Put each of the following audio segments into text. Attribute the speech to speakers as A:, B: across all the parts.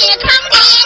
A: 你康的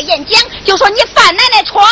A: 眼睛就说你犯奶奶床。